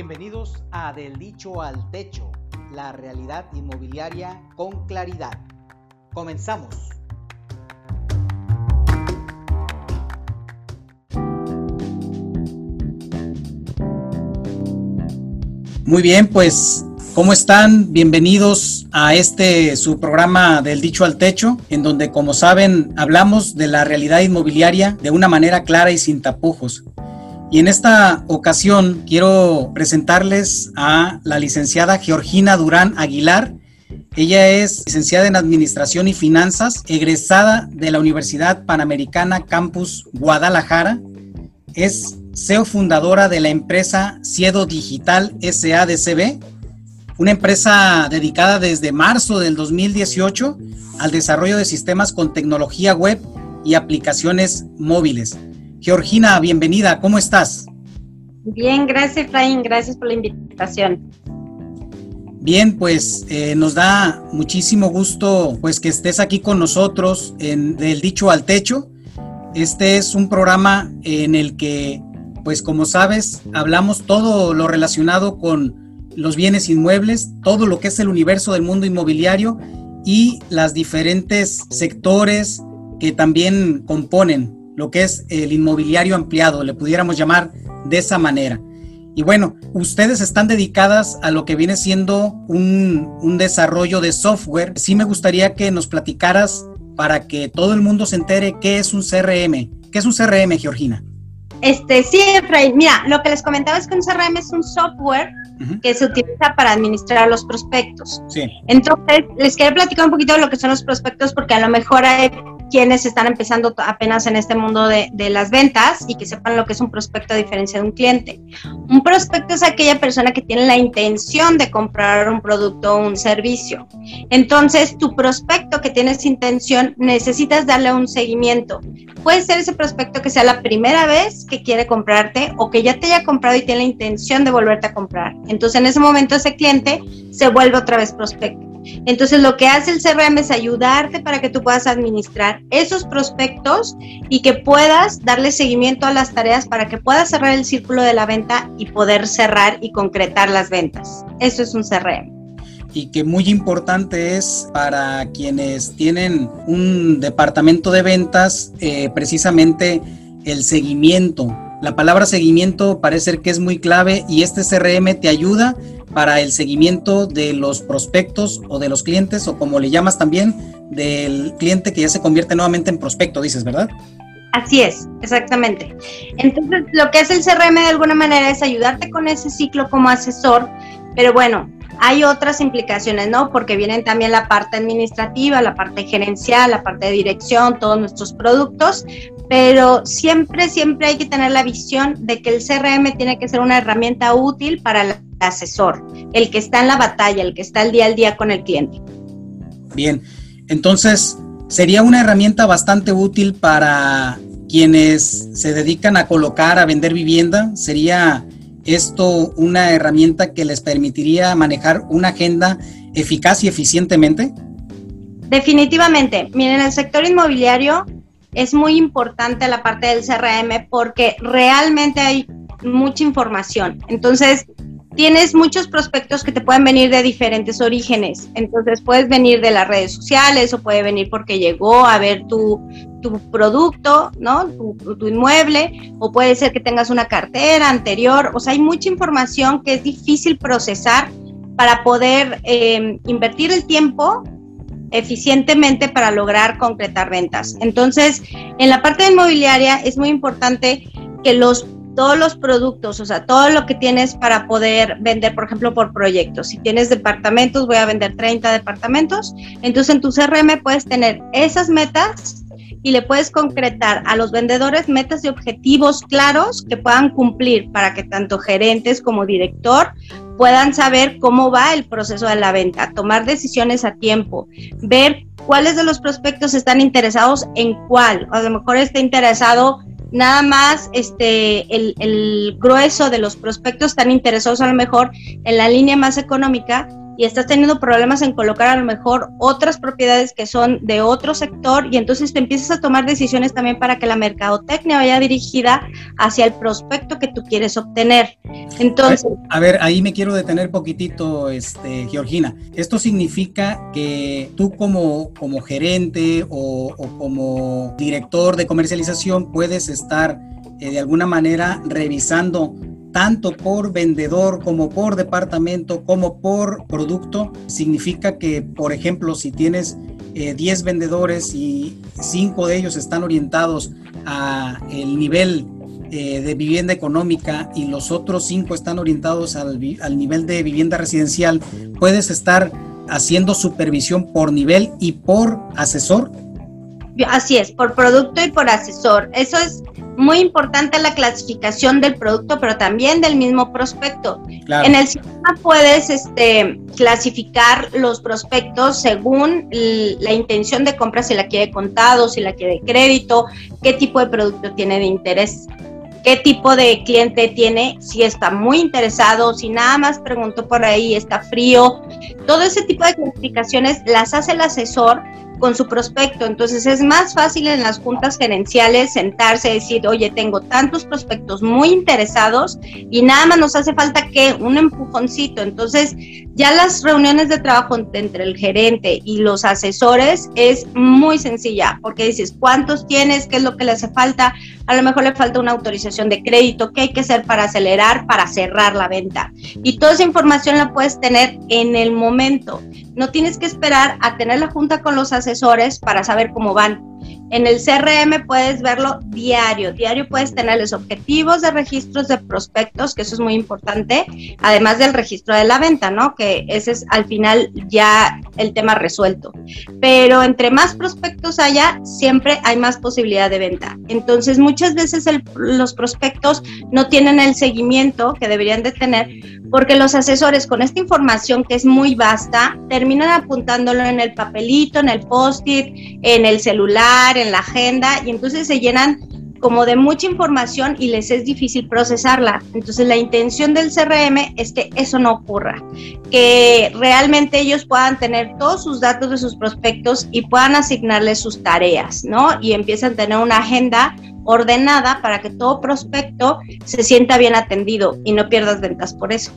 Bienvenidos a Del Dicho al Techo, la realidad inmobiliaria con claridad. Comenzamos. Muy bien, pues ¿Cómo están? Bienvenidos a este su programa del Dicho al Techo, en donde, como saben, hablamos de la realidad inmobiliaria de una manera clara y sin tapujos. Y en esta ocasión quiero presentarles a la licenciada Georgina Durán Aguilar. Ella es licenciada en Administración y Finanzas, egresada de la Universidad Panamericana Campus Guadalajara. Es CEO fundadora de la empresa Ciedo Digital SADCB, una empresa dedicada desde marzo del 2018 al desarrollo de sistemas con tecnología web y aplicaciones móviles. Georgina, bienvenida, ¿cómo estás? Bien, gracias Efraín, gracias por la invitación. Bien, pues eh, nos da muchísimo gusto pues que estés aquí con nosotros en Del Dicho al Techo. Este es un programa en el que, pues como sabes, hablamos todo lo relacionado con los bienes inmuebles, todo lo que es el universo del mundo inmobiliario y las diferentes sectores que también componen lo que es el inmobiliario ampliado, le pudiéramos llamar de esa manera. Y bueno, ustedes están dedicadas a lo que viene siendo un, un, desarrollo de software. Sí me gustaría que nos platicaras para que todo el mundo se entere qué es un CRM. ¿Qué es un CRM, Georgina? Este, sí, Efraín. Mira, lo que les comentaba es que un CRM es un software que se utiliza para administrar los prospectos. Sí. Entonces, les quiero platicar un poquito de lo que son los prospectos porque a lo mejor hay quienes están empezando apenas en este mundo de, las ventas y que sepan lo que es un prospecto a diferencia de un cliente. Un prospecto es aquella persona que tiene la intención de comprar un producto o un servicio. Entonces, tu prospecto que tiene esa intención, necesitas darle un seguimiento. Puede ser ese prospecto que sea la primera vez que quiere comprarte o que ya te haya comprado y tiene la intención de volverte a comprar. Entonces, en ese momento ese cliente se vuelve otra vez prospecto. Entonces, lo que hace el CRM es ayudarte para que tú puedas administrar esos prospectos y que puedas darle seguimiento a las tareas para que puedas cerrar el círculo de la venta y poder cerrar y concretar las ventas. Eso es un CRM y que muy importante es para quienes tienen un departamento de ventas, eh, precisamente el seguimiento. La palabra seguimiento parece que es muy clave y este CRM te ayuda para el seguimiento de los prospectos o de los clientes o como le llamas también del cliente que ya se convierte nuevamente en prospecto, dices, ¿verdad? Así es, exactamente. Entonces, lo que hace el CRM de alguna manera es ayudarte con ese ciclo como asesor, pero bueno, hay otras implicaciones, ¿no? Porque vienen también la parte administrativa, la parte gerencial, la parte de dirección, todos nuestros productos, pero siempre, siempre hay que tener la visión de que el CRM tiene que ser una herramienta útil para el asesor, el que está en la batalla, el que está el día al día con el cliente. Bien, entonces sería una herramienta bastante útil para quienes se dedican a colocar, a vender vivienda. Sería esto una herramienta que les permitiría manejar una agenda eficaz y eficientemente. Definitivamente. Miren, el sector inmobiliario es muy importante la parte del CRM porque realmente hay mucha información. Entonces, tienes muchos prospectos que te pueden venir de diferentes orígenes. Entonces, puedes venir de las redes sociales o puede venir porque llegó a ver tu, producto, ¿no? Tu, inmueble, o puede ser que tengas una cartera anterior. O sea, hay mucha información que es difícil procesar para poder eh, invertir el tiempo eficientemente para lograr concretar ventas. Entonces, en la parte de inmobiliaria es muy importante que los todos los productos, o sea, todo lo que tienes para poder vender, por ejemplo, por proyectos. Si tienes departamentos, voy a vender 30 departamentos, entonces en tu CRM puedes tener esas metas y le puedes concretar a los vendedores metas y objetivos claros que puedan cumplir para que tanto gerentes como director puedan saber cómo va el proceso de la venta, tomar decisiones a tiempo, ver cuáles de los prospectos están interesados en cuál. A lo mejor está interesado nada más este el, grueso de los prospectos están interesados a lo mejor en la línea más económica y estás teniendo problemas en colocar a lo mejor otras propiedades que son de otro sector y entonces te empiezas a tomar decisiones también para que la mercadotecnia vaya dirigida hacia el prospecto que tú quieres obtener. Entonces, a ver, ahí me quiero detener poquitito, este, Georgina. Esto significa que tú como, como gerente o, como director de comercialización puedes estar eh, de alguna manera revisando tanto por vendedor como por departamento como por producto, significa que, por ejemplo, si tienes 10 eh, vendedores y 5 de ellos están orientados a el nivel eh, de vivienda económica y los otros 5 están orientados al, al nivel de vivienda residencial, puedes estar haciendo supervisión por nivel y por asesor. Así es, por producto y por asesor. Eso es muy importante la clasificación del producto, pero también del mismo prospecto. En el sistema puedes este, clasificar los prospectos según la intención de compra, si la quiere contado, si la quiere crédito, qué tipo de producto tiene de interés qué tipo de cliente tiene, si está muy interesado, si nada más preguntó por ahí, está frío. Todo ese tipo de clasificaciones las hace el asesor con su prospecto. Entonces es más fácil en las juntas gerenciales sentarse y decir, oye, tengo tantos prospectos muy interesados y nada más nos hace falta que un empujoncito. Entonces ya las reuniones de trabajo entre el gerente y los asesores es muy sencilla porque dices, ¿cuántos tienes? ¿Qué es lo que le hace falta? A lo mejor le falta una autorización de crédito, ¿qué hay que hacer para acelerar, para cerrar la venta? Y toda esa información la puedes tener en el momento. No tienes que esperar a tener la junta con los asesores para saber cómo van. En el CRM puedes verlo diario. Diario puedes tenerles objetivos de registros de prospectos, que eso es muy importante, además del registro de la venta, ¿no? Que ese es al final ya el tema resuelto. Pero entre más prospectos haya, siempre hay más posibilidad de venta. Entonces, muchas veces los prospectos no tienen el seguimiento que deberían de tener porque los asesores con esta información que es muy vasta terminan apuntándolo en el papelito, en el post-it, en el celular, en la agenda y entonces se llenan como de mucha información y les es difícil procesarla. Entonces la intención del CRM es que eso no ocurra, que realmente ellos puedan tener todos sus datos de sus prospectos y puedan asignarles sus tareas, ¿no? Y empiezan a tener una agenda ordenada para que todo prospecto se sienta bien atendido y no pierdas ventas por eso.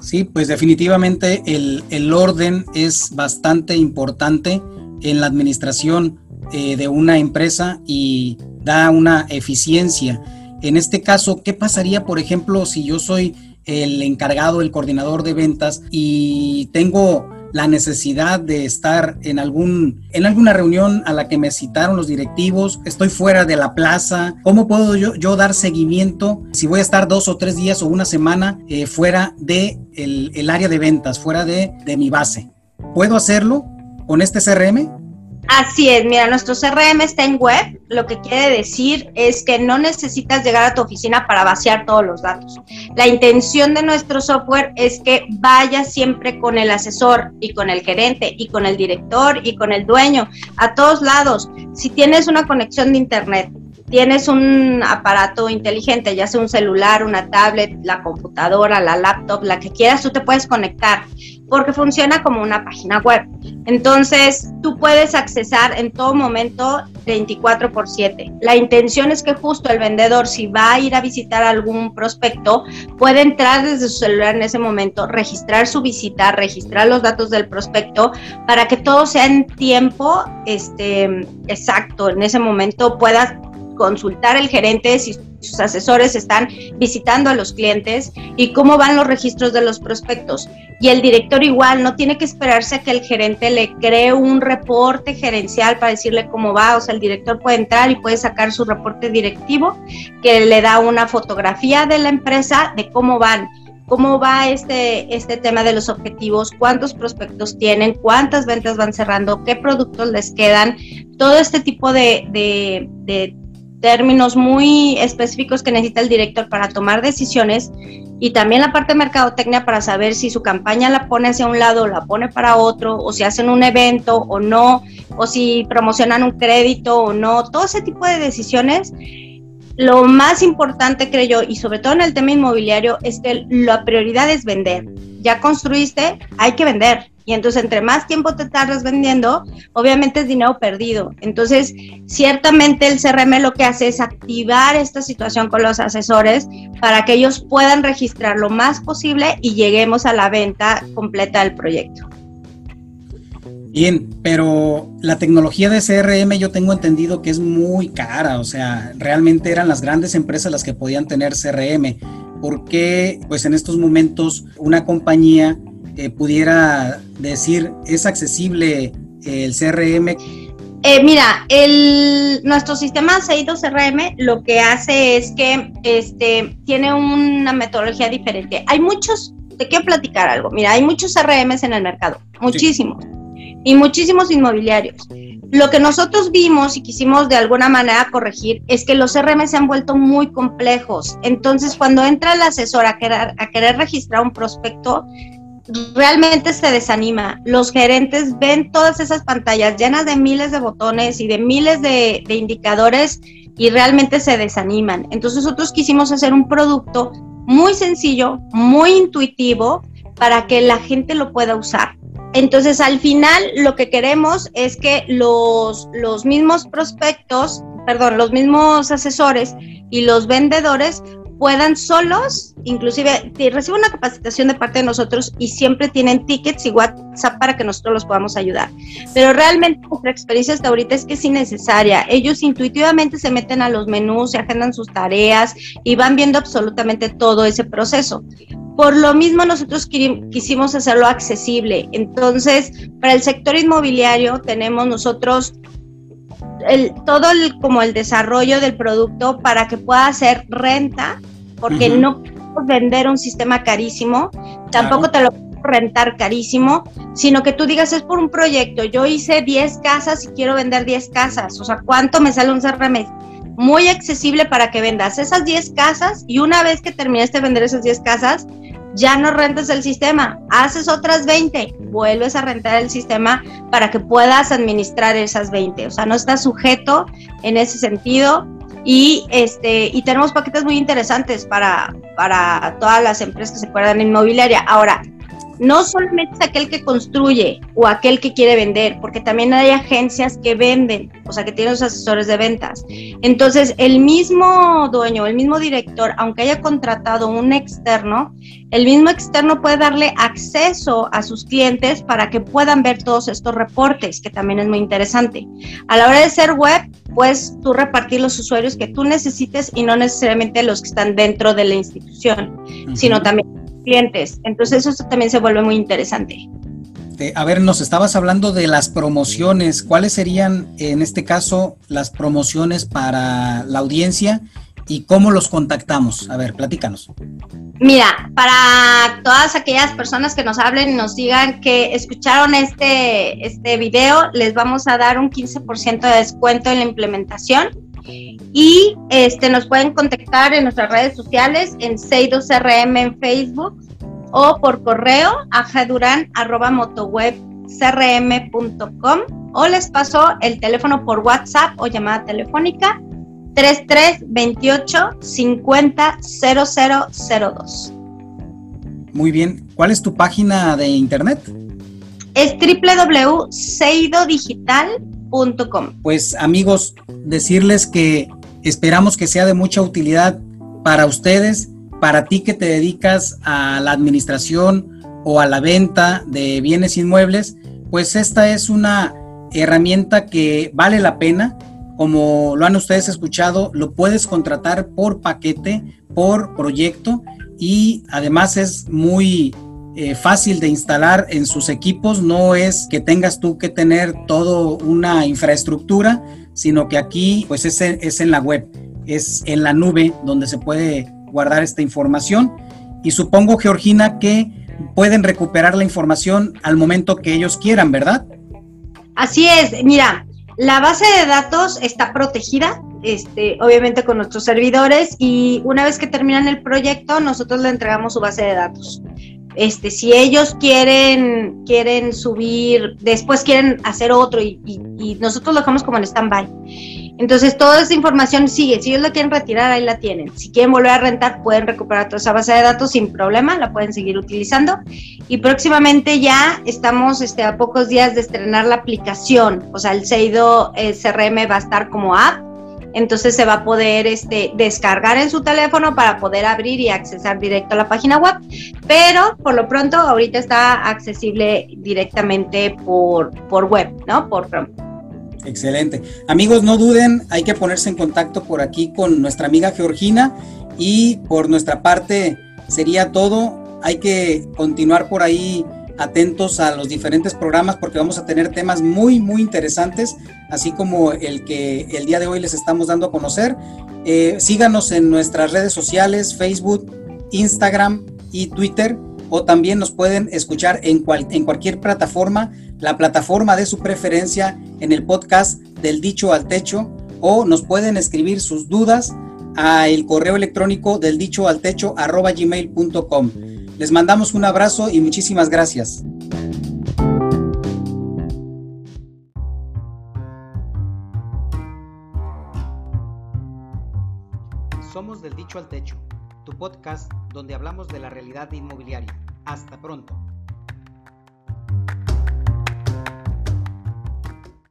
Sí, pues definitivamente el, el orden es bastante importante en la administración eh, de una empresa y da una eficiencia. En este caso, ¿qué pasaría, por ejemplo, si yo soy el encargado, el coordinador de ventas y tengo la necesidad de estar en algún en alguna reunión a la que me citaron los directivos, estoy fuera de la plaza, ¿cómo puedo yo, dar seguimiento si voy a estar dos o tres días o una semana eh, fuera de el, área de ventas, fuera de, de mi base? ¿Puedo hacerlo con este CRM? Así es, mira, nuestro CRM está en web, lo que quiere decir es que no necesitas llegar a tu oficina para vaciar todos los datos. La intención de nuestro software es que vaya siempre con el asesor y con el gerente y con el director y con el dueño, a todos lados. Si tienes una conexión de internet, tienes un aparato inteligente, ya sea un celular, una tablet, la computadora, la laptop, la que quieras, tú te puedes conectar porque funciona como una página web. Entonces, tú puedes accesar en todo momento 24 por 7. La intención es que justo el vendedor, si va a ir a visitar algún prospecto, puede entrar desde su celular en ese momento, registrar su visita, registrar los datos del prospecto para que todo sea en tiempo este, exacto. En ese momento puedas consultar el gerente si sus asesores están visitando a los clientes y cómo van los registros de los prospectos. Y el director igual no tiene que esperarse a que el gerente le cree un reporte gerencial para decirle cómo va. O sea, el director puede entrar y puede sacar su reporte directivo que le da una fotografía de la empresa de cómo van cómo va este, este tema de los objetivos, cuántos prospectos tienen, cuántas ventas van cerrando, qué productos les quedan, todo este tipo de, de, de términos muy específicos que necesita el director para tomar decisiones y también la parte de mercadotecnia para saber si su campaña la pone hacia un lado o la pone para otro, o si hacen un evento o no, o si promocionan un crédito o no, todo ese tipo de decisiones lo más importante, creo yo, y sobre todo en el tema inmobiliario, es que la prioridad es vender. Ya construiste, hay que vender. Y entonces, entre más tiempo te tardas vendiendo, obviamente es dinero perdido. Entonces, ciertamente el CRM lo que hace es activar esta situación con los asesores para que ellos puedan registrar lo más posible y lleguemos a la venta completa del proyecto. Bien, pero la tecnología de CRM yo tengo entendido que es muy cara, o sea, realmente eran las grandes empresas las que podían tener CRM. ¿Por qué, pues en estos momentos, una compañía eh, pudiera decir es accesible el CRM? Eh, mira, el, nuestro sistema Seido CRM lo que hace es que este, tiene una metodología diferente. Hay muchos, te quiero platicar algo. Mira, hay muchos CRMs en el mercado, muchísimos y muchísimos inmobiliarios. Lo que nosotros vimos y quisimos de alguna manera corregir es que los CRM se han vuelto muy complejos. Entonces, cuando entra el asesor a querer, a querer registrar un prospecto, realmente se desanima. Los gerentes ven todas esas pantallas llenas de miles de botones y de miles de, indicadores y realmente se desaniman. Entonces nosotros quisimos hacer un producto muy sencillo, muy intuitivo, para que la gente lo pueda usar. Entonces, al final, lo que queremos es que los, los mismos prospectos, perdón, los mismos asesores y los vendedores puedan solos, inclusive reciben una capacitación de parte de nosotros y siempre tienen tickets y WhatsApp para que nosotros los podamos ayudar. Pero realmente nuestra experiencia hasta ahorita es que es innecesaria. Ellos intuitivamente se meten a los menús, se agendan sus tareas y van viendo absolutamente todo ese proceso. Por lo mismo nosotros quisimos hacerlo accesible. Entonces, para el sector inmobiliario tenemos nosotros todo el, como el desarrollo del producto para que pueda hacer renta, porque no puedes vender un sistema carísimo, tampoco te lo puedo rentar carísimo, sino que tú digas es por un proyecto, yo hice 10 casas y quiero vender 10 casas, o sea, ¿cuánto me sale un CRM? Muy accesible para que vendas esas 10 casas y una vez que terminaste de vender esas 10 casas, ya no rentas el sistema, haces otras 20, vuelves a rentar el sistema para que puedas administrar esas 20. O sea, no estás sujeto en ese sentido. Y, este, y tenemos paquetes muy interesantes para, para todas las empresas que se puedan inmobiliaria. Ahora, no solamente es aquel que construye o aquel que quiere vender, porque también hay agencias que venden, o sea, que tienen los asesores de ventas. Entonces, el mismo dueño, el mismo director, aunque haya contratado un externo, el mismo externo puede darle acceso a sus clientes para que puedan ver todos estos reportes, que también es muy interesante. A la hora de ser web, puedes tú repartir los usuarios que tú necesites y no necesariamente los que están dentro de la institución, sino también clientes. Entonces eso también se vuelve muy interesante. A ver, nos estabas hablando de las promociones. ¿Cuáles serían, en este caso, las promociones para la audiencia y cómo los contactamos? A ver, platícanos. Mira, para todas aquellas personas que nos hablen y nos digan que escucharon este, este video, les vamos a dar un 15% de descuento en la implementación y este, nos pueden contactar en nuestras redes sociales, en Seido CRM en Facebook o por correo a jaduran.motowebcrm.com o les paso el teléfono por WhatsApp o llamada telefónica 3328 50 0002. Muy bien. ¿Cuál es tu página de internet? Es www.seidodigital.com pues amigos, decirles que esperamos que sea de mucha utilidad para ustedes, para ti que te dedicas a la administración o a la venta de bienes inmuebles, pues esta es una herramienta que vale la pena. Como lo han ustedes escuchado, lo puedes contratar por paquete, por proyecto y además es muy eh, fácil de instalar en sus equipos, no es que tengas tú que tener todo una infraestructura, sino que aquí pues es, es en la web, es en la nube donde se puede guardar esta información y supongo Georgina que pueden recuperar la información al momento que ellos quieran, ¿verdad? Así es, mira, la base de datos está protegida, este, obviamente con nuestros servidores y una vez que terminan el proyecto nosotros le entregamos su base de datos. Este, si ellos quieren, quieren subir, después quieren hacer otro y, nosotros lo dejamos como en stand-by. Entonces, toda esa información sigue. Si ellos la quieren retirar, ahí la tienen. Si quieren volver a rentar, pueden recuperar toda esa base de datos sin problema, la pueden seguir utilizando. Y próximamente ya estamos este, a pocos días de estrenar la aplicación. O sea, el Seido eh, CRM va a estar como app entonces se va a poder este, descargar en su teléfono para poder abrir y accesar directo a la página web. Pero por lo pronto ahorita está accesible directamente por, por web, ¿no? Por Chrome. Excelente. Amigos, no duden, hay que ponerse en contacto por aquí con nuestra amiga Georgina y por nuestra parte sería todo. Hay que continuar por ahí atentos a los diferentes programas porque vamos a tener temas muy, muy interesantes, así como el que el día de hoy les estamos dando a conocer. Eh, síganos en nuestras redes sociales, Facebook, Instagram y Twitter, o también nos pueden escuchar en, en cualquier plataforma, la plataforma de su preferencia, en el podcast del dicho al techo, o nos pueden escribir sus dudas a el correo electrónico del dicho al techo arroba gmail.com. Les mandamos un abrazo y muchísimas gracias. Somos del Dicho al Techo, tu podcast donde hablamos de la realidad inmobiliaria. Hasta pronto.